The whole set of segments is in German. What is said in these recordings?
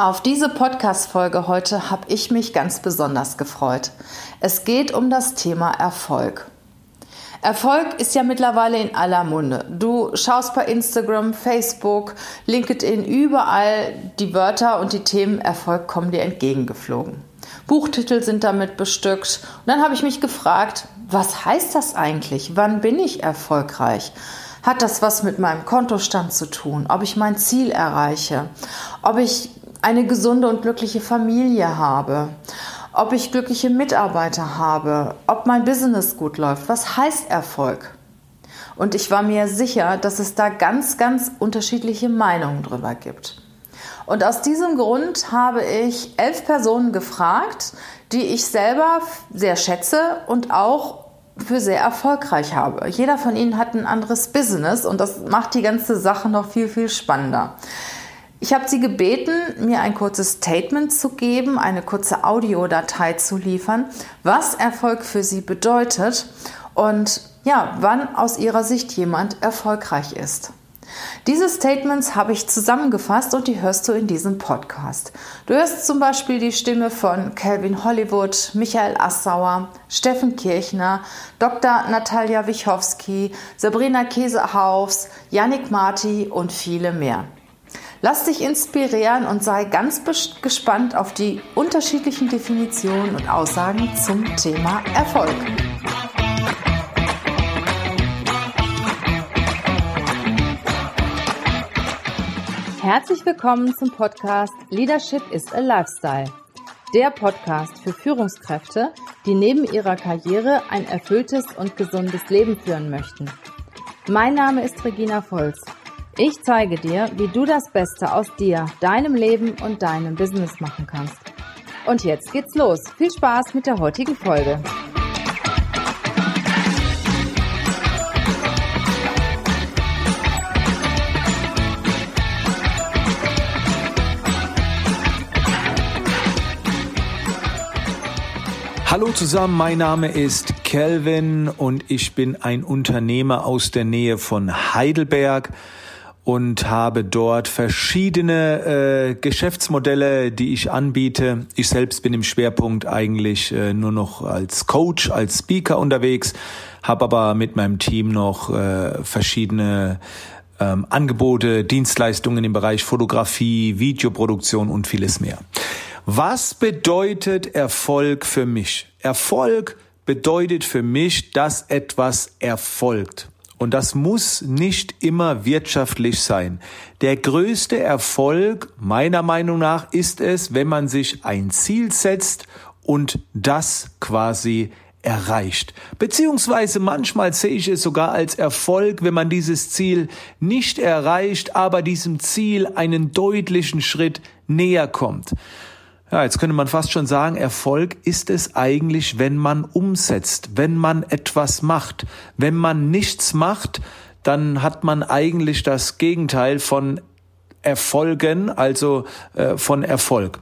Auf diese Podcast-Folge heute habe ich mich ganz besonders gefreut. Es geht um das Thema Erfolg. Erfolg ist ja mittlerweile in aller Munde. Du schaust bei Instagram, Facebook, LinkedIn, überall die Wörter und die Themen Erfolg kommen dir entgegengeflogen. Buchtitel sind damit bestückt. Und dann habe ich mich gefragt, was heißt das eigentlich? Wann bin ich erfolgreich? Hat das was mit meinem Kontostand zu tun? Ob ich mein Ziel erreiche? Ob ich eine gesunde und glückliche Familie habe, ob ich glückliche Mitarbeiter habe, ob mein Business gut läuft. Was heißt Erfolg? Und ich war mir sicher, dass es da ganz, ganz unterschiedliche Meinungen drüber gibt. Und aus diesem Grund habe ich elf Personen gefragt, die ich selber sehr schätze und auch für sehr erfolgreich habe. Jeder von ihnen hat ein anderes Business und das macht die ganze Sache noch viel, viel spannender. Ich habe Sie gebeten, mir ein kurzes Statement zu geben, eine kurze Audiodatei zu liefern, was Erfolg für Sie bedeutet und ja, wann aus Ihrer Sicht jemand erfolgreich ist. Diese Statements habe ich zusammengefasst und die hörst du in diesem Podcast. Du hörst zum Beispiel die Stimme von Calvin Hollywood, Michael Assauer, Steffen Kirchner, Dr. Natalia Wichowski, Sabrina Käsehaufs, Yannick Marti und viele mehr. Lass dich inspirieren und sei ganz gespannt auf die unterschiedlichen Definitionen und Aussagen zum Thema Erfolg. Herzlich willkommen zum Podcast Leadership is a Lifestyle. Der Podcast für Führungskräfte, die neben ihrer Karriere ein erfülltes und gesundes Leben führen möchten. Mein Name ist Regina Volz ich zeige dir, wie du das Beste aus dir, deinem Leben und deinem Business machen kannst. Und jetzt geht's los. Viel Spaß mit der heutigen Folge. Hallo zusammen, mein Name ist Kelvin und ich bin ein Unternehmer aus der Nähe von Heidelberg und habe dort verschiedene äh, Geschäftsmodelle, die ich anbiete. Ich selbst bin im Schwerpunkt eigentlich äh, nur noch als Coach, als Speaker unterwegs, habe aber mit meinem Team noch äh, verschiedene ähm, Angebote, Dienstleistungen im Bereich Fotografie, Videoproduktion und vieles mehr. Was bedeutet Erfolg für mich? Erfolg bedeutet für mich, dass etwas erfolgt. Und das muss nicht immer wirtschaftlich sein. Der größte Erfolg meiner Meinung nach ist es, wenn man sich ein Ziel setzt und das quasi erreicht. Beziehungsweise manchmal sehe ich es sogar als Erfolg, wenn man dieses Ziel nicht erreicht, aber diesem Ziel einen deutlichen Schritt näher kommt. Ja, jetzt könnte man fast schon sagen, Erfolg ist es eigentlich, wenn man umsetzt, wenn man etwas macht. Wenn man nichts macht, dann hat man eigentlich das Gegenteil von Erfolgen, also äh, von Erfolg.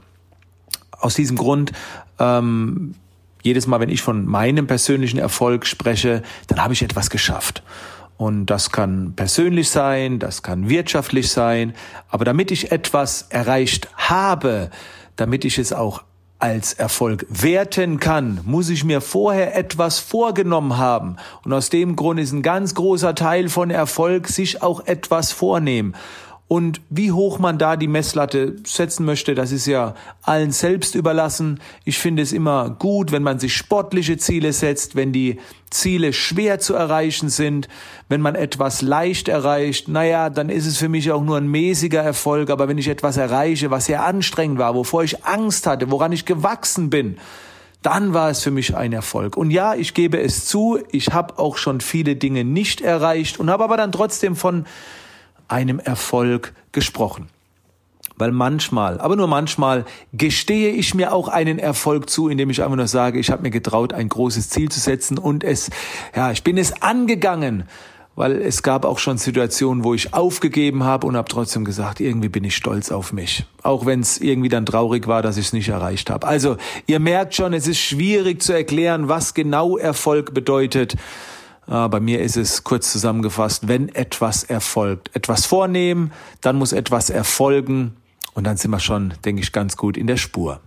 Aus diesem Grund, ähm, jedes Mal, wenn ich von meinem persönlichen Erfolg spreche, dann habe ich etwas geschafft. Und das kann persönlich sein, das kann wirtschaftlich sein. Aber damit ich etwas erreicht habe, damit ich es auch als Erfolg werten kann, muss ich mir vorher etwas vorgenommen haben. Und aus dem Grund ist ein ganz großer Teil von Erfolg, sich auch etwas vornehmen. Und wie hoch man da die Messlatte setzen möchte, das ist ja allen selbst überlassen. Ich finde es immer gut, wenn man sich sportliche Ziele setzt, wenn die Ziele schwer zu erreichen sind, wenn man etwas leicht erreicht. Naja, dann ist es für mich auch nur ein mäßiger Erfolg. Aber wenn ich etwas erreiche, was sehr anstrengend war, wovor ich Angst hatte, woran ich gewachsen bin, dann war es für mich ein Erfolg. Und ja, ich gebe es zu, ich habe auch schon viele Dinge nicht erreicht und habe aber dann trotzdem von einem Erfolg gesprochen. Weil manchmal, aber nur manchmal, gestehe ich mir auch einen Erfolg zu, indem ich einfach nur sage, ich habe mir getraut, ein großes Ziel zu setzen und es, ja, ich bin es angegangen. Weil es gab auch schon Situationen, wo ich aufgegeben habe und habe trotzdem gesagt, irgendwie bin ich stolz auf mich. Auch wenn es irgendwie dann traurig war, dass ich es nicht erreicht habe. Also ihr merkt schon, es ist schwierig zu erklären, was genau Erfolg bedeutet. Ah, bei mir ist es kurz zusammengefasst, wenn etwas erfolgt. Etwas vornehmen, dann muss etwas erfolgen Und dann sind wir schon, denke ich, ganz gut in der Spur.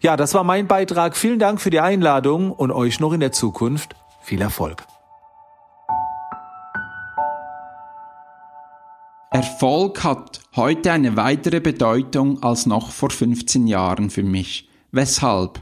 Ja, das war mein Beitrag. Vielen Dank für die Einladung und euch noch in der Zukunft viel Erfolg. Erfolg hat heute eine weitere Bedeutung als noch vor 15 Jahren für mich. Weshalb?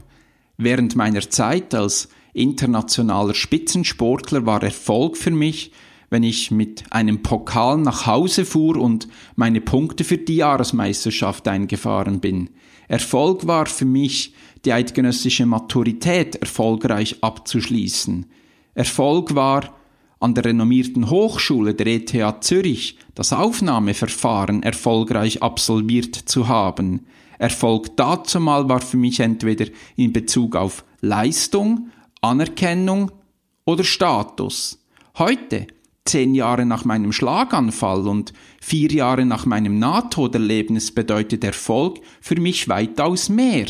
Während meiner Zeit als internationaler Spitzensportler war Erfolg für mich, wenn ich mit einem Pokal nach Hause fuhr und meine Punkte für die Jahresmeisterschaft eingefahren bin. Erfolg war für mich, die eidgenössische Maturität erfolgreich abzuschließen. Erfolg war, an der renommierten Hochschule der ETH Zürich das Aufnahmeverfahren erfolgreich absolviert zu haben. Erfolg dazumal war für mich entweder in Bezug auf Leistung, Anerkennung oder Status. Heute, zehn Jahre nach meinem Schlaganfall und vier Jahre nach meinem Nahtoderlebnis bedeutet Erfolg für mich weitaus mehr.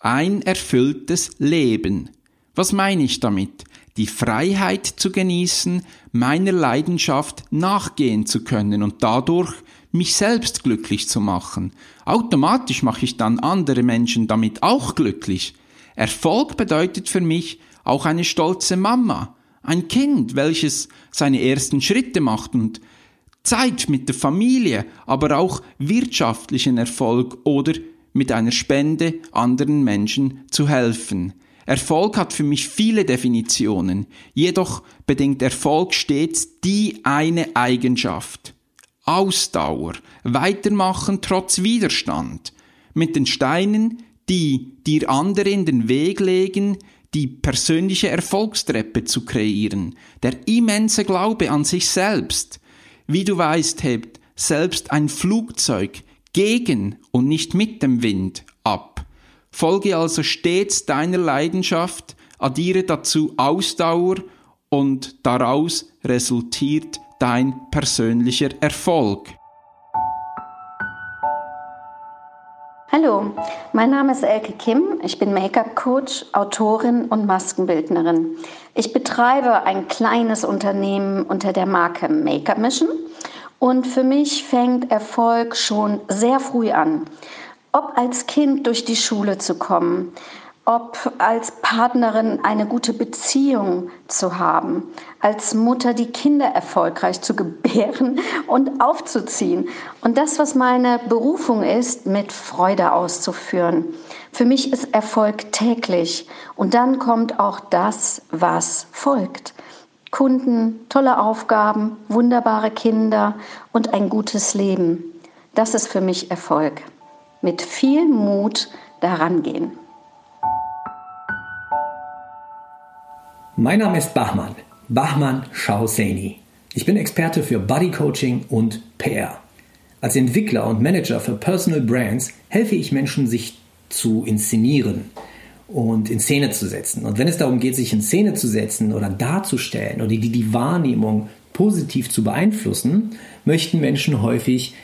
Ein erfülltes Leben. Was meine ich damit? Die Freiheit zu genießen, meiner Leidenschaft nachgehen zu können und dadurch mich selbst glücklich zu machen. Automatisch mache ich dann andere Menschen damit auch glücklich. Erfolg bedeutet für mich auch eine stolze Mama, ein Kind, welches seine ersten Schritte macht und Zeit mit der Familie, aber auch wirtschaftlichen Erfolg oder mit einer Spende anderen Menschen zu helfen. Erfolg hat für mich viele Definitionen, jedoch bedingt Erfolg stets die eine Eigenschaft. Ausdauer, weitermachen trotz Widerstand, mit den Steinen, die dir andere in den Weg legen, die persönliche Erfolgstreppe zu kreieren, der immense Glaube an sich selbst. Wie du weißt, hebt selbst ein Flugzeug gegen und nicht mit dem Wind ab. Folge also stets deiner Leidenschaft, addiere dazu Ausdauer und daraus resultiert dein persönlicher Erfolg. Hallo, mein Name ist Elke Kim. Ich bin Make-up-Coach, Autorin und Maskenbildnerin. Ich betreibe ein kleines Unternehmen unter der Marke Make-up Mission und für mich fängt Erfolg schon sehr früh an. Ob als Kind durch die Schule zu kommen, ob als Partnerin eine gute Beziehung zu haben, als Mutter die Kinder erfolgreich zu gebären und aufzuziehen und das, was meine Berufung ist, mit Freude auszuführen. Für mich ist Erfolg täglich und dann kommt auch das, was folgt. Kunden, tolle Aufgaben, wunderbare Kinder und ein gutes Leben. Das ist für mich Erfolg. Mit viel Mut daran gehen. Mein Name ist Bachmann, Bachmann Shauseni. Ich bin Experte für Body Coaching und PR. Als Entwickler und Manager für Personal Brands helfe ich Menschen, sich zu inszenieren und in Szene zu setzen. Und wenn es darum geht, sich in Szene zu setzen oder darzustellen oder die, die Wahrnehmung positiv zu beeinflussen, möchten Menschen häufig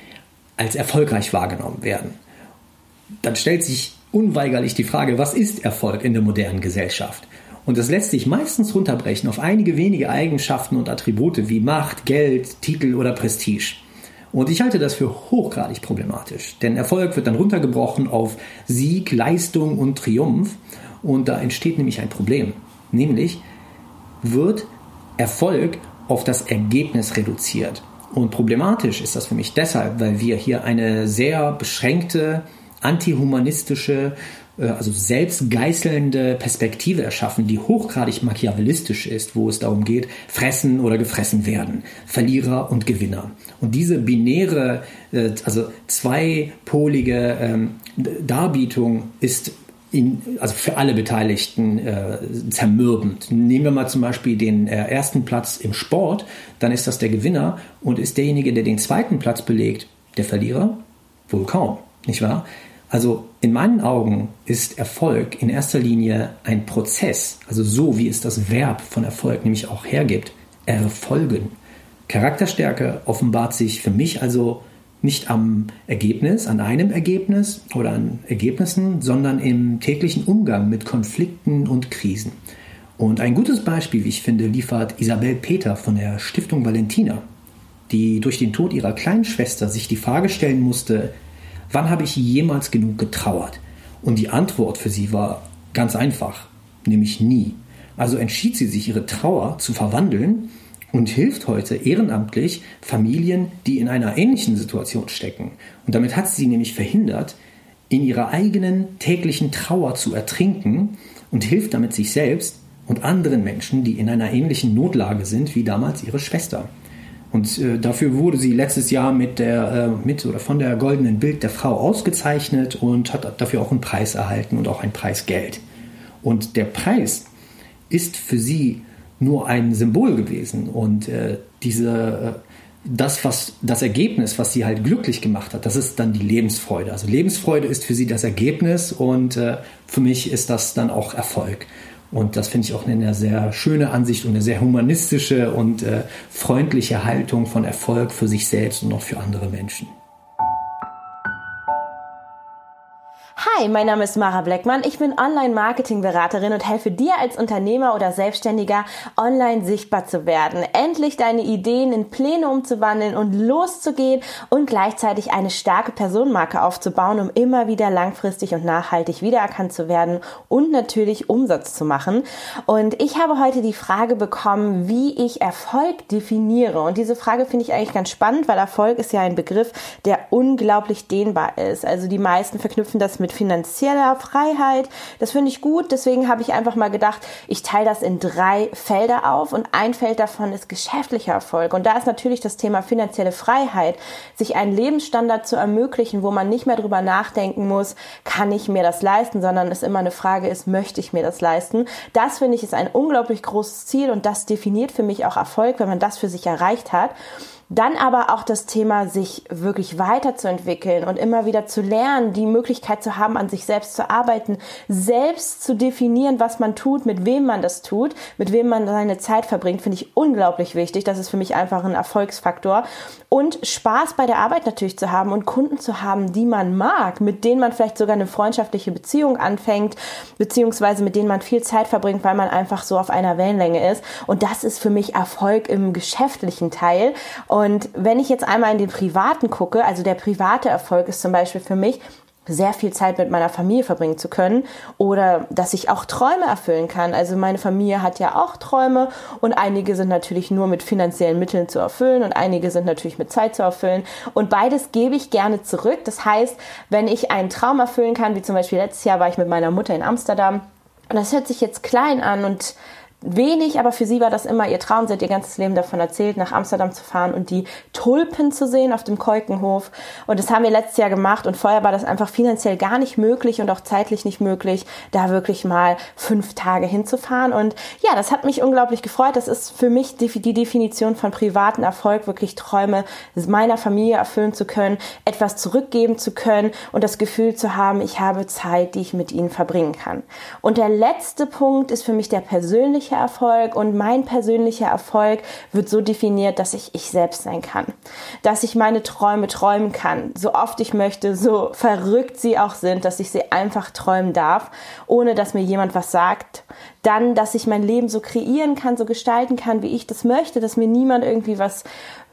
als erfolgreich wahrgenommen werden. Dann stellt sich unweigerlich die Frage, was ist Erfolg in der modernen Gesellschaft? Und das lässt sich meistens runterbrechen auf einige wenige Eigenschaften und Attribute wie Macht, Geld, Titel oder Prestige. Und ich halte das für hochgradig problematisch, denn Erfolg wird dann runtergebrochen auf Sieg, Leistung und Triumph. Und da entsteht nämlich ein Problem. Nämlich wird Erfolg auf das Ergebnis reduziert. Und problematisch ist das für mich deshalb, weil wir hier eine sehr beschränkte, antihumanistische also selbstgeißelnde Perspektive erschaffen, die hochgradig machiavellistisch ist, wo es darum geht, fressen oder gefressen werden, Verlierer und Gewinner. Und diese binäre, äh, also zweipolige ähm, Darbietung ist in, also für alle Beteiligten äh, zermürbend. Nehmen wir mal zum Beispiel den äh, ersten Platz im Sport, dann ist das der Gewinner und ist derjenige, der den zweiten Platz belegt, der Verlierer? Wohl kaum, nicht wahr? Also in meinen Augen ist Erfolg in erster Linie ein Prozess, also so wie es das Verb von Erfolg nämlich auch hergibt, erfolgen. Charakterstärke offenbart sich für mich also nicht am Ergebnis, an einem Ergebnis oder an Ergebnissen, sondern im täglichen Umgang mit Konflikten und Krisen. Und ein gutes Beispiel, wie ich finde, liefert Isabel Peter von der Stiftung Valentina, die durch den Tod ihrer kleinen Schwester sich die Frage stellen musste, wann habe ich jemals genug getrauert? Und die Antwort für sie war ganz einfach, nämlich nie. Also entschied sie sich, ihre Trauer zu verwandeln und hilft heute ehrenamtlich Familien, die in einer ähnlichen Situation stecken. Und damit hat sie nämlich verhindert, in ihrer eigenen täglichen Trauer zu ertrinken und hilft damit sich selbst und anderen Menschen, die in einer ähnlichen Notlage sind wie damals ihre Schwester. Und äh, dafür wurde sie letztes Jahr mit der äh, mit oder von der goldenen Bild der Frau ausgezeichnet und hat dafür auch einen Preis erhalten und auch ein Preis Geld. Und der Preis ist für sie nur ein Symbol gewesen und äh, diese äh, das, was das Ergebnis, was sie halt glücklich gemacht hat, das ist dann die Lebensfreude. Also Lebensfreude ist für sie das Ergebnis und äh, für mich ist das dann auch Erfolg. Und das finde ich auch eine sehr schöne Ansicht und eine sehr humanistische und äh, freundliche Haltung von Erfolg für sich selbst und auch für andere Menschen. Hi, mein Name ist Mara Bleckmann. Ich bin Online-Marketing-Beraterin und helfe dir als Unternehmer oder Selbstständiger, online sichtbar zu werden, endlich deine Ideen in Pläne umzuwandeln und loszugehen und gleichzeitig eine starke Personenmarke aufzubauen, um immer wieder langfristig und nachhaltig wiedererkannt zu werden und natürlich Umsatz zu machen. Und ich habe heute die Frage bekommen, wie ich Erfolg definiere. Und diese Frage finde ich eigentlich ganz spannend, weil Erfolg ist ja ein Begriff, der unglaublich dehnbar ist. Also die meisten verknüpfen das mit finanzieller Freiheit. Das finde ich gut. Deswegen habe ich einfach mal gedacht, ich teile das in drei Felder auf und ein Feld davon ist geschäftlicher Erfolg. Und da ist natürlich das Thema finanzielle Freiheit, sich einen Lebensstandard zu ermöglichen, wo man nicht mehr drüber nachdenken muss, kann ich mir das leisten, sondern es immer eine Frage ist, möchte ich mir das leisten? Das finde ich ist ein unglaublich großes Ziel und das definiert für mich auch Erfolg, wenn man das für sich erreicht hat. Dann aber auch das Thema, sich wirklich weiterzuentwickeln und immer wieder zu lernen, die Möglichkeit zu haben, an sich selbst zu arbeiten, selbst zu definieren, was man tut, mit wem man das tut, mit wem man seine Zeit verbringt, finde ich unglaublich wichtig. Das ist für mich einfach ein Erfolgsfaktor. Und Spaß bei der Arbeit natürlich zu haben und Kunden zu haben, die man mag, mit denen man vielleicht sogar eine freundschaftliche Beziehung anfängt, beziehungsweise mit denen man viel Zeit verbringt, weil man einfach so auf einer Wellenlänge ist. Und das ist für mich Erfolg im geschäftlichen Teil. Und wenn ich jetzt einmal in den privaten gucke, also der private Erfolg ist zum Beispiel für mich, sehr viel Zeit mit meiner Familie verbringen zu können oder dass ich auch Träume erfüllen kann. Also meine Familie hat ja auch Träume und einige sind natürlich nur mit finanziellen Mitteln zu erfüllen und einige sind natürlich mit Zeit zu erfüllen und beides gebe ich gerne zurück. Das heißt, wenn ich einen Traum erfüllen kann, wie zum Beispiel letztes Jahr war ich mit meiner Mutter in Amsterdam und das hört sich jetzt klein an und wenig, aber für sie war das immer ihr Traum. Sie hat ihr ganzes Leben davon erzählt, nach Amsterdam zu fahren und die Tulpen zu sehen auf dem Keukenhof. Und das haben wir letztes Jahr gemacht und vorher war das einfach finanziell gar nicht möglich und auch zeitlich nicht möglich, da wirklich mal fünf Tage hinzufahren. Und ja, das hat mich unglaublich gefreut. Das ist für mich die, die Definition von privaten Erfolg, wirklich Träume meiner Familie erfüllen zu können, etwas zurückgeben zu können und das Gefühl zu haben, ich habe Zeit, die ich mit ihnen verbringen kann. Und der letzte Punkt ist für mich der persönliche persönlicher Erfolg und mein persönlicher Erfolg wird so definiert, dass ich ich selbst sein kann, dass ich meine Träume träumen kann, so oft ich möchte, so verrückt sie auch sind, dass ich sie einfach träumen darf, ohne dass mir jemand was sagt. Dann, dass ich mein Leben so kreieren kann, so gestalten kann, wie ich das möchte, dass mir niemand irgendwie was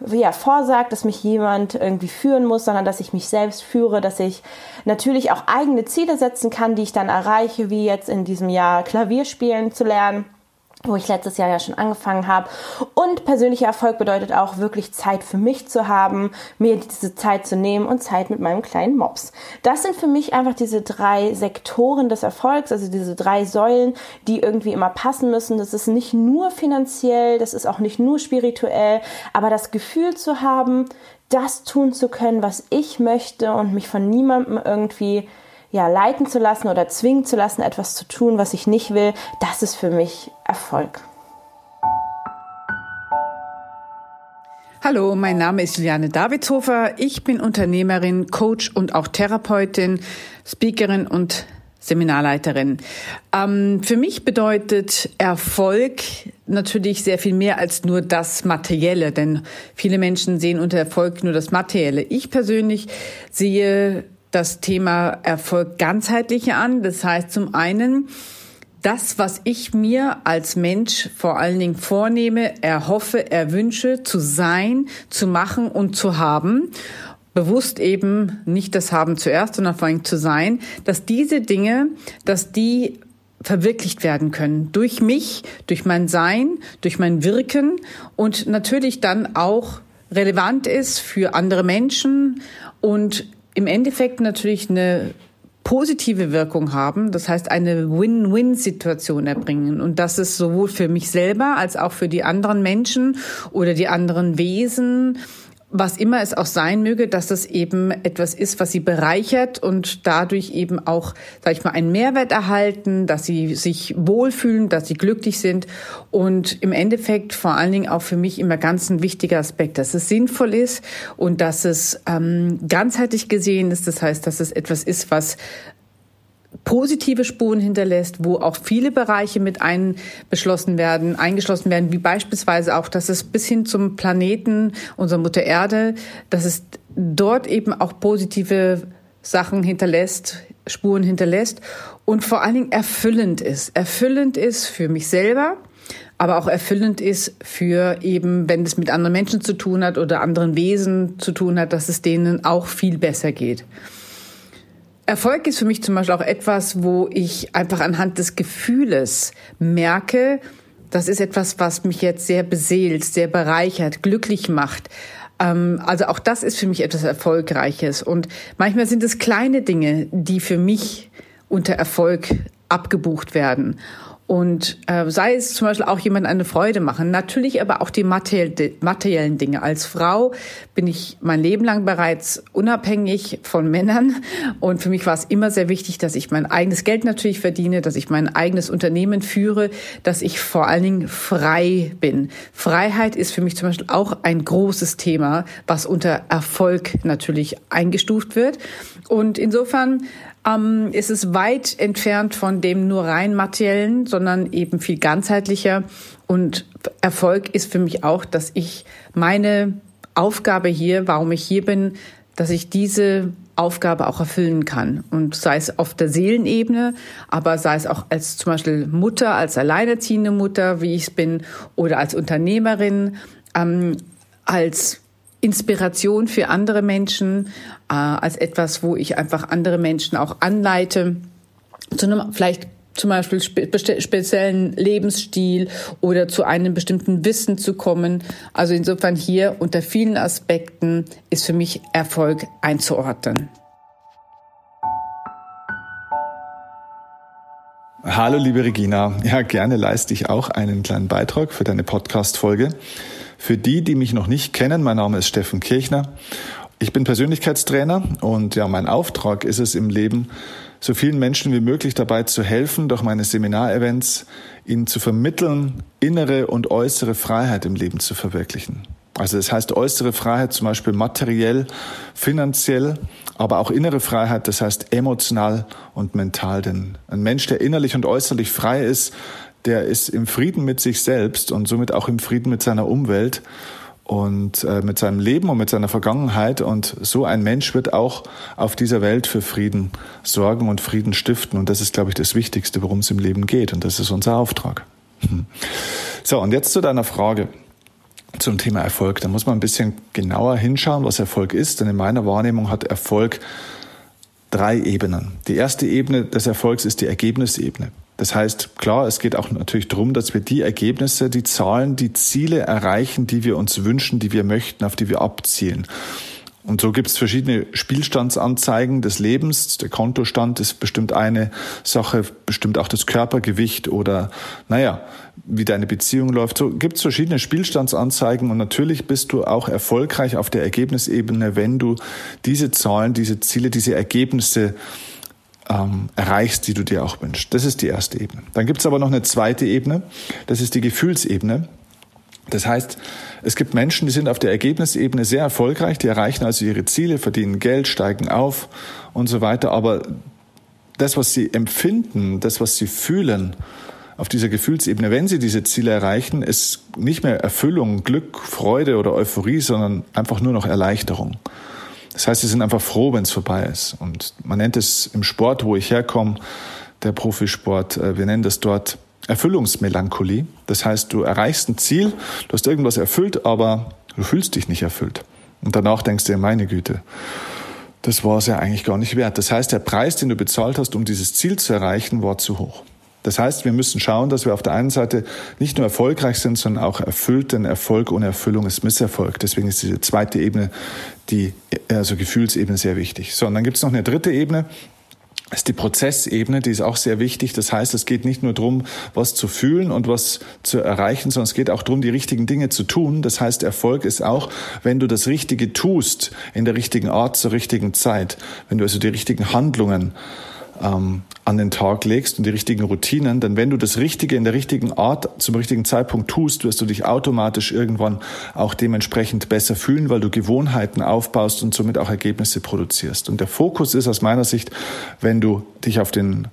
ja, vorsagt, dass mich jemand irgendwie führen muss, sondern dass ich mich selbst führe, dass ich natürlich auch eigene Ziele setzen kann, die ich dann erreiche, wie jetzt in diesem Jahr Klavier spielen zu lernen wo ich letztes Jahr ja schon angefangen habe. Und persönlicher Erfolg bedeutet auch wirklich Zeit für mich zu haben, mir diese Zeit zu nehmen und Zeit mit meinem kleinen Mops. Das sind für mich einfach diese drei Sektoren des Erfolgs, also diese drei Säulen, die irgendwie immer passen müssen. Das ist nicht nur finanziell, das ist auch nicht nur spirituell, aber das Gefühl zu haben, das tun zu können, was ich möchte und mich von niemandem irgendwie ja, leiten zu lassen oder zwingen zu lassen, etwas zu tun, was ich nicht will, das ist für mich Erfolg. Hallo, mein Name ist Juliane Davidshofer. Ich bin Unternehmerin, Coach und auch Therapeutin, Speakerin und Seminarleiterin. Ähm, für mich bedeutet Erfolg natürlich sehr viel mehr als nur das Materielle, denn viele Menschen sehen unter Erfolg nur das Materielle. Ich persönlich sehe das Thema Erfolg ganzheitlicher an. Das heißt zum einen, das, was ich mir als Mensch vor allen Dingen vornehme, erhoffe, erwünsche, zu sein, zu machen und zu haben. bewusst eben nicht das Haben zuerst, sondern vor allem zu sein, dass diese Dinge, dass die verwirklicht werden können. Durch mich, durch mein Sein, durch mein Wirken und natürlich dann auch relevant ist für andere Menschen und im Endeffekt natürlich eine positive Wirkung haben, das heißt eine Win-Win-Situation erbringen. Und das ist sowohl für mich selber als auch für die anderen Menschen oder die anderen Wesen was immer es auch sein möge, dass es eben etwas ist, was sie bereichert und dadurch eben auch, sag ich mal, einen Mehrwert erhalten, dass sie sich wohlfühlen, dass sie glücklich sind und im Endeffekt vor allen Dingen auch für mich immer ganz ein wichtiger Aspekt, dass es sinnvoll ist und dass es ähm, ganzheitlich gesehen ist. Das heißt, dass es etwas ist, was positive Spuren hinterlässt, wo auch viele Bereiche mit einbeschlossen werden, eingeschlossen werden, wie beispielsweise auch, dass es bis hin zum Planeten, unserer Mutter Erde, dass es dort eben auch positive Sachen hinterlässt, Spuren hinterlässt und vor allen Dingen erfüllend ist. Erfüllend ist für mich selber, aber auch erfüllend ist für eben, wenn es mit anderen Menschen zu tun hat oder anderen Wesen zu tun hat, dass es denen auch viel besser geht. Erfolg ist für mich zum Beispiel auch etwas, wo ich einfach anhand des Gefühles merke, das ist etwas, was mich jetzt sehr beseelt, sehr bereichert, glücklich macht. Ähm, also auch das ist für mich etwas Erfolgreiches. Und manchmal sind es kleine Dinge, die für mich unter Erfolg abgebucht werden. Und äh, sei es zum Beispiel auch jemand eine Freude machen, natürlich aber auch die materiellen Dinge. Als Frau bin ich mein Leben lang bereits unabhängig von Männern und für mich war es immer sehr wichtig, dass ich mein eigenes Geld natürlich verdiene, dass ich mein eigenes Unternehmen führe, dass ich vor allen Dingen frei bin. Freiheit ist für mich zum Beispiel auch ein großes Thema, was unter Erfolg natürlich eingestuft wird. Und insofern ähm, ist es weit entfernt von dem nur rein materiellen, sondern eben viel ganzheitlicher. Und Erfolg ist für mich auch, dass ich meine Aufgabe hier, warum ich hier bin, dass ich diese Aufgabe auch erfüllen kann. Und sei es auf der Seelenebene, aber sei es auch als zum Beispiel Mutter, als alleinerziehende Mutter, wie ich es bin, oder als Unternehmerin, ähm, als Inspiration für andere Menschen, äh, als etwas, wo ich einfach andere Menschen auch anleite, zu einem vielleicht zum Beispiel spe speziellen Lebensstil oder zu einem bestimmten Wissen zu kommen. Also insofern hier unter vielen Aspekten ist für mich Erfolg einzuordnen. Hallo liebe Regina, ja gerne leiste ich auch einen kleinen Beitrag für deine Podcast-Folge. Für die, die mich noch nicht kennen, mein Name ist Steffen Kirchner. Ich bin Persönlichkeitstrainer und ja, mein Auftrag ist es im Leben, so vielen Menschen wie möglich dabei zu helfen, durch meine Seminarevents ihnen zu vermitteln, innere und äußere Freiheit im Leben zu verwirklichen. Also das heißt äußere Freiheit zum Beispiel materiell, finanziell, aber auch innere Freiheit, das heißt emotional und mental. Denn ein Mensch, der innerlich und äußerlich frei ist, der ist im Frieden mit sich selbst und somit auch im Frieden mit seiner Umwelt und äh, mit seinem Leben und mit seiner Vergangenheit. Und so ein Mensch wird auch auf dieser Welt für Frieden sorgen und Frieden stiften. Und das ist, glaube ich, das Wichtigste, worum es im Leben geht. Und das ist unser Auftrag. So, und jetzt zu deiner Frage zum Thema Erfolg. Da muss man ein bisschen genauer hinschauen, was Erfolg ist. Denn in meiner Wahrnehmung hat Erfolg drei Ebenen. Die erste Ebene des Erfolgs ist die Ergebnisebene. Das heißt, klar, es geht auch natürlich darum, dass wir die Ergebnisse, die Zahlen, die Ziele erreichen, die wir uns wünschen, die wir möchten, auf die wir abzielen. Und so gibt es verschiedene Spielstandsanzeigen des Lebens. Der Kontostand ist bestimmt eine Sache, bestimmt auch das Körpergewicht oder, naja, wie deine Beziehung läuft. So gibt es verschiedene Spielstandsanzeigen und natürlich bist du auch erfolgreich auf der Ergebnisebene, wenn du diese Zahlen, diese Ziele, diese Ergebnisse ähm, erreichst, die du dir auch wünschst. Das ist die erste Ebene. Dann gibt es aber noch eine zweite Ebene, das ist die Gefühlsebene. Das heißt, es gibt Menschen, die sind auf der Ergebnisebene sehr erfolgreich, die erreichen also ihre Ziele, verdienen Geld, steigen auf und so weiter. Aber das, was sie empfinden, das, was sie fühlen auf dieser Gefühlsebene, wenn sie diese Ziele erreichen, ist nicht mehr Erfüllung, Glück, Freude oder Euphorie, sondern einfach nur noch Erleichterung. Das heißt, sie sind einfach froh, wenn es vorbei ist. Und man nennt es im Sport, wo ich herkomme, der Profisport, äh, wir nennen das dort Erfüllungsmelancholie. Das heißt, du erreichst ein Ziel, du hast irgendwas erfüllt, aber du fühlst dich nicht erfüllt. Und danach denkst du dir, meine Güte, das war es ja eigentlich gar nicht wert. Das heißt, der Preis, den du bezahlt hast, um dieses Ziel zu erreichen, war zu hoch. Das heißt, wir müssen schauen, dass wir auf der einen Seite nicht nur erfolgreich sind, sondern auch erfüllt, denn Erfolg ohne Erfüllung ist Misserfolg. Deswegen ist diese zweite Ebene, die also Gefühlsebene, sehr wichtig. So, und dann gibt es noch eine dritte Ebene, ist die Prozessebene, die ist auch sehr wichtig. Das heißt, es geht nicht nur darum, was zu fühlen und was zu erreichen, sondern es geht auch darum, die richtigen Dinge zu tun. Das heißt, Erfolg ist auch, wenn du das Richtige tust, in der richtigen Art, zur richtigen Zeit. Wenn du also die richtigen Handlungen ähm, an den Tag legst und die richtigen Routinen, denn wenn du das Richtige in der richtigen Art zum richtigen Zeitpunkt tust, wirst du dich automatisch irgendwann auch dementsprechend besser fühlen, weil du Gewohnheiten aufbaust und somit auch Ergebnisse produzierst. Und der Fokus ist aus meiner Sicht, wenn du dich auf den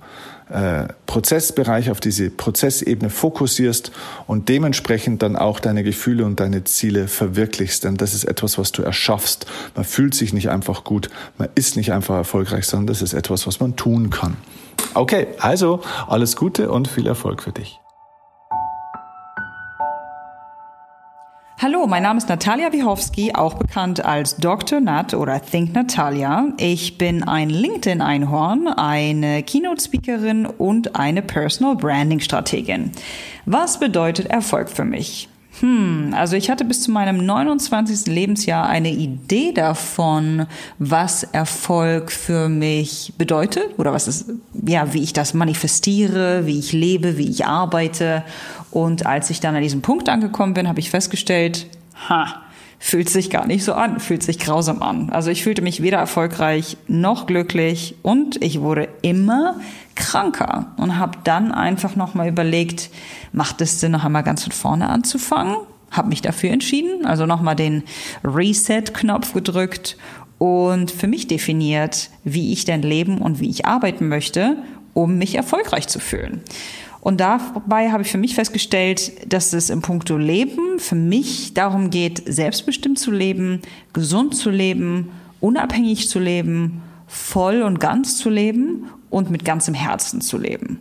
äh, Prozessbereich, auf diese Prozessebene fokussierst und dementsprechend dann auch deine Gefühle und deine Ziele verwirklichst. Denn das ist etwas, was du erschaffst. Man fühlt sich nicht einfach gut, man ist nicht einfach erfolgreich, sondern das ist etwas, was man tun kann. Okay, also alles Gute und viel Erfolg für dich. Hallo, mein Name ist Natalia Wichowski, auch bekannt als Dr. Nat oder Think Natalia. Ich bin ein LinkedIn-Einhorn, eine Keynote-Speakerin und eine Personal Branding-Strategin. Was bedeutet Erfolg für mich? Hm, also ich hatte bis zu meinem 29. Lebensjahr eine Idee davon, was Erfolg für mich bedeutet oder was es, ja, wie ich das manifestiere, wie ich lebe, wie ich arbeite. Und als ich dann an diesem Punkt angekommen bin, habe ich festgestellt, ha, fühlt sich gar nicht so an, fühlt sich grausam an. Also ich fühlte mich weder erfolgreich noch glücklich und ich wurde immer kranker und habe dann einfach nochmal überlegt, macht es Sinn, noch einmal ganz von vorne anzufangen? Habe mich dafür entschieden, also nochmal den Reset-Knopf gedrückt und für mich definiert, wie ich denn leben und wie ich arbeiten möchte, um mich erfolgreich zu fühlen. Und dabei habe ich für mich festgestellt, dass es im Punkto Leben für mich darum geht, selbstbestimmt zu leben, gesund zu leben, unabhängig zu leben, voll und ganz zu leben und mit ganzem Herzen zu leben.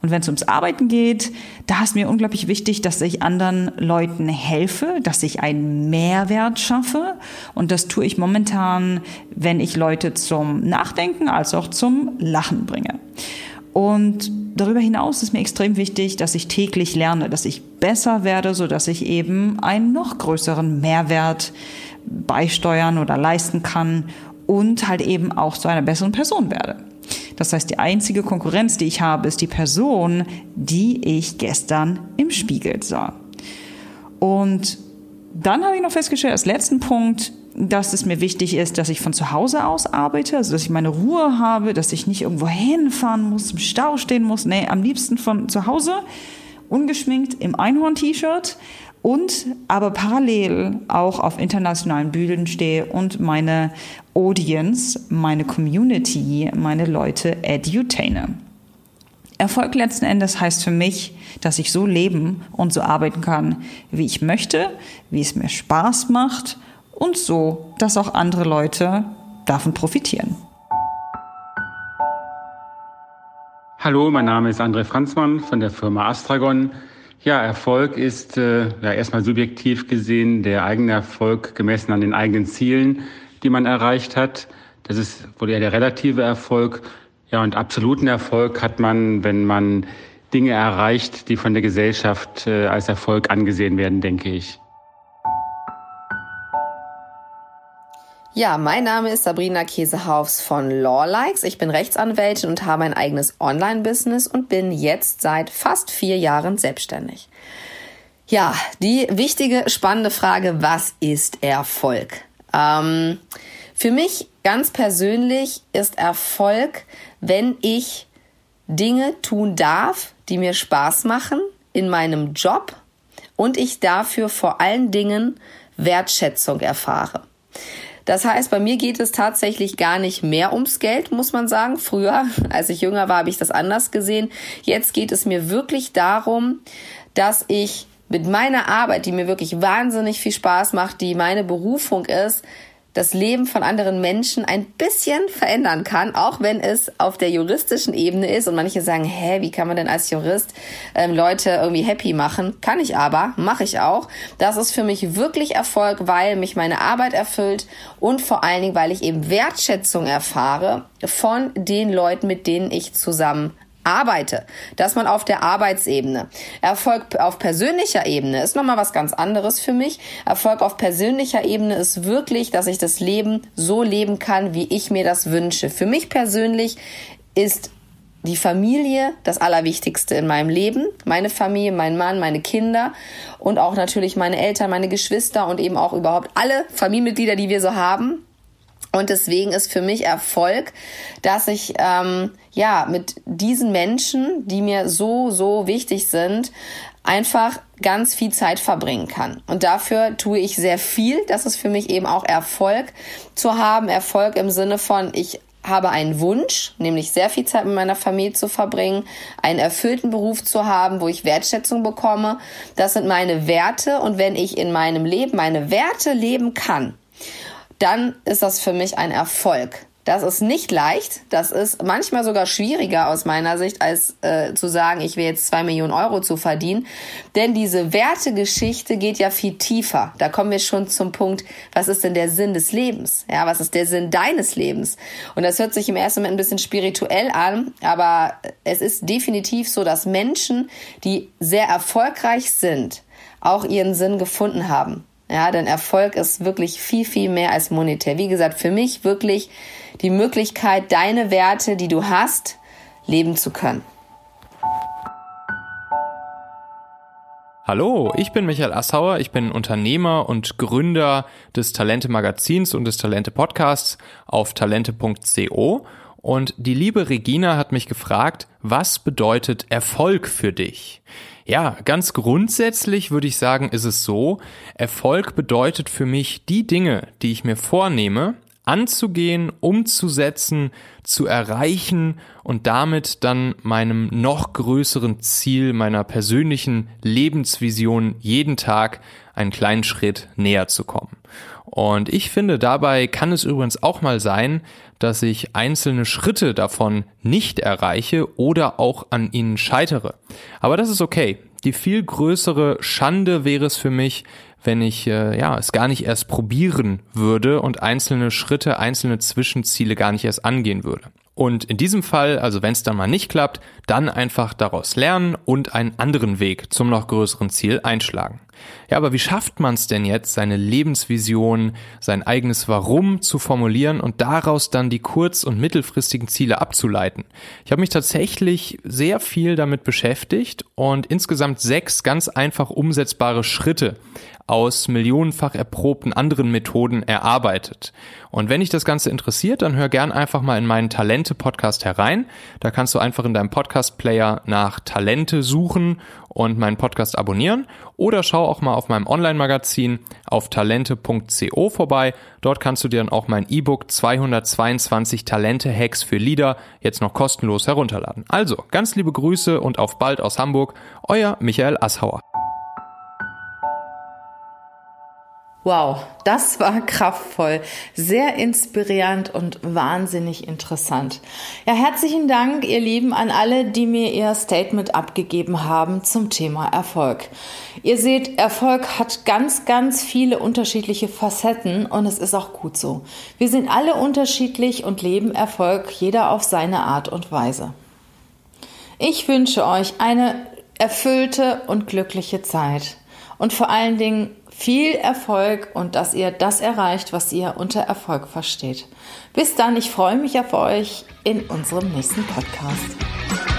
Und wenn es ums Arbeiten geht, da ist mir unglaublich wichtig, dass ich anderen Leuten helfe, dass ich einen Mehrwert schaffe. Und das tue ich momentan, wenn ich Leute zum Nachdenken als auch zum Lachen bringe. Und darüber hinaus ist mir extrem wichtig, dass ich täglich lerne, dass ich besser werde, so dass ich eben einen noch größeren Mehrwert beisteuern oder leisten kann und halt eben auch zu einer besseren Person werde. Das heißt, die einzige Konkurrenz, die ich habe, ist die Person, die ich gestern im Spiegel sah. Und dann habe ich noch festgestellt, als letzten Punkt, dass es mir wichtig ist, dass ich von zu Hause aus arbeite, also dass ich meine Ruhe habe, dass ich nicht irgendwo hinfahren muss, im Stau stehen muss. Nee, am liebsten von zu Hause, ungeschminkt im Einhorn-T-Shirt und aber parallel auch auf internationalen Bühnen stehe und meine Audience, meine Community, meine Leute edutaine. Erfolg letzten Endes heißt für mich, dass ich so leben und so arbeiten kann, wie ich möchte, wie es mir Spaß macht und so, dass auch andere Leute davon profitieren. Hallo, mein Name ist André Franzmann von der Firma Astragon. Ja, Erfolg ist äh, ja erstmal subjektiv gesehen der eigene Erfolg gemessen an den eigenen Zielen, die man erreicht hat. Das ist wohl eher der relative Erfolg. Ja, und absoluten Erfolg hat man, wenn man Dinge erreicht, die von der Gesellschaft äh, als Erfolg angesehen werden, denke ich. Ja, mein Name ist Sabrina Käsehaufs von Lawlikes. Ich bin Rechtsanwältin und habe ein eigenes Online-Business und bin jetzt seit fast vier Jahren selbstständig. Ja, die wichtige, spannende Frage, was ist Erfolg? Ähm, für mich ganz persönlich ist Erfolg, wenn ich Dinge tun darf, die mir Spaß machen in meinem Job und ich dafür vor allen Dingen Wertschätzung erfahre. Das heißt, bei mir geht es tatsächlich gar nicht mehr ums Geld, muss man sagen. Früher, als ich jünger war, habe ich das anders gesehen. Jetzt geht es mir wirklich darum, dass ich mit meiner Arbeit, die mir wirklich wahnsinnig viel Spaß macht, die meine Berufung ist, das Leben von anderen Menschen ein bisschen verändern kann, auch wenn es auf der juristischen Ebene ist und manche sagen, hä, wie kann man denn als Jurist ähm, Leute irgendwie happy machen? Kann ich aber, mache ich auch. Das ist für mich wirklich Erfolg, weil mich meine Arbeit erfüllt und vor allen Dingen, weil ich eben Wertschätzung erfahre von den Leuten, mit denen ich zusammen arbeite. Dass man auf der Arbeitsebene. Erfolg auf persönlicher Ebene ist nochmal was ganz anderes für mich. Erfolg auf persönlicher Ebene ist wirklich, dass ich das Leben so leben kann, wie ich mir das wünsche. Für mich persönlich ist die Familie das Allerwichtigste in meinem Leben. Meine Familie, mein Mann, meine Kinder und auch natürlich meine Eltern, meine Geschwister und eben auch überhaupt alle Familienmitglieder, die wir so haben. Und deswegen ist für mich Erfolg, dass ich ähm, ja mit diesen Menschen, die mir so so wichtig sind, einfach ganz viel Zeit verbringen kann. Und dafür tue ich sehr viel. Das ist für mich eben auch Erfolg zu haben. Erfolg im Sinne von, ich habe einen Wunsch, nämlich sehr viel Zeit mit meiner Familie zu verbringen, einen erfüllten Beruf zu haben, wo ich Wertschätzung bekomme. Das sind meine Werte. Und wenn ich in meinem Leben meine Werte leben kann, dann ist das für mich ein Erfolg. Das ist nicht leicht. Das ist manchmal sogar schwieriger aus meiner Sicht, als äh, zu sagen, ich will jetzt zwei Millionen Euro zu verdienen. Denn diese Wertegeschichte geht ja viel tiefer. Da kommen wir schon zum Punkt, was ist denn der Sinn des Lebens? Ja, was ist der Sinn deines Lebens? Und das hört sich im ersten Moment ein bisschen spirituell an, aber es ist definitiv so, dass Menschen, die sehr erfolgreich sind, auch ihren Sinn gefunden haben. Ja, denn Erfolg ist wirklich viel, viel mehr als monetär. Wie gesagt, für mich wirklich die Möglichkeit, deine Werte, die du hast, leben zu können. Hallo, ich bin Michael Assauer, ich bin Unternehmer und Gründer des Talente Magazins und des Talente Podcasts auf talente.co und die liebe Regina hat mich gefragt, was bedeutet Erfolg für dich? Ja, ganz grundsätzlich würde ich sagen, ist es so, Erfolg bedeutet für mich die Dinge, die ich mir vornehme, anzugehen, umzusetzen, zu erreichen und damit dann meinem noch größeren Ziel, meiner persönlichen Lebensvision jeden Tag einen kleinen Schritt näher zu kommen. Und ich finde, dabei kann es übrigens auch mal sein, dass ich einzelne Schritte davon nicht erreiche oder auch an ihnen scheitere. Aber das ist okay. Die viel größere Schande wäre es für mich, wenn ich äh, ja es gar nicht erst probieren würde und einzelne Schritte, einzelne Zwischenziele gar nicht erst angehen würde. Und in diesem Fall, also wenn es dann mal nicht klappt, dann einfach daraus lernen und einen anderen Weg zum noch größeren Ziel einschlagen. Ja, aber wie schafft man es denn jetzt, seine Lebensvision, sein eigenes Warum zu formulieren und daraus dann die kurz- und mittelfristigen Ziele abzuleiten? Ich habe mich tatsächlich sehr viel damit beschäftigt und insgesamt sechs ganz einfach umsetzbare Schritte aus millionenfach erprobten anderen Methoden erarbeitet. Und wenn dich das Ganze interessiert, dann hör gern einfach mal in meinen Talente-Podcast herein. Da kannst du einfach in deinem Podcast-Player nach Talente suchen und meinen Podcast abonnieren. Oder schau auch mal auf meinem Online-Magazin auf talente.co vorbei. Dort kannst du dir dann auch mein E-Book 222 Talente-Hacks für Leader jetzt noch kostenlos herunterladen. Also, ganz liebe Grüße und auf bald aus Hamburg. Euer Michael Asshauer. Wow, das war kraftvoll, sehr inspirierend und wahnsinnig interessant. Ja, herzlichen Dank, ihr Lieben, an alle, die mir ihr Statement abgegeben haben zum Thema Erfolg. Ihr seht, Erfolg hat ganz, ganz viele unterschiedliche Facetten und es ist auch gut so. Wir sind alle unterschiedlich und leben Erfolg, jeder auf seine Art und Weise. Ich wünsche euch eine erfüllte und glückliche Zeit und vor allen Dingen viel Erfolg und dass ihr das erreicht, was ihr unter Erfolg versteht. Bis dann, ich freue mich auf euch in unserem nächsten Podcast.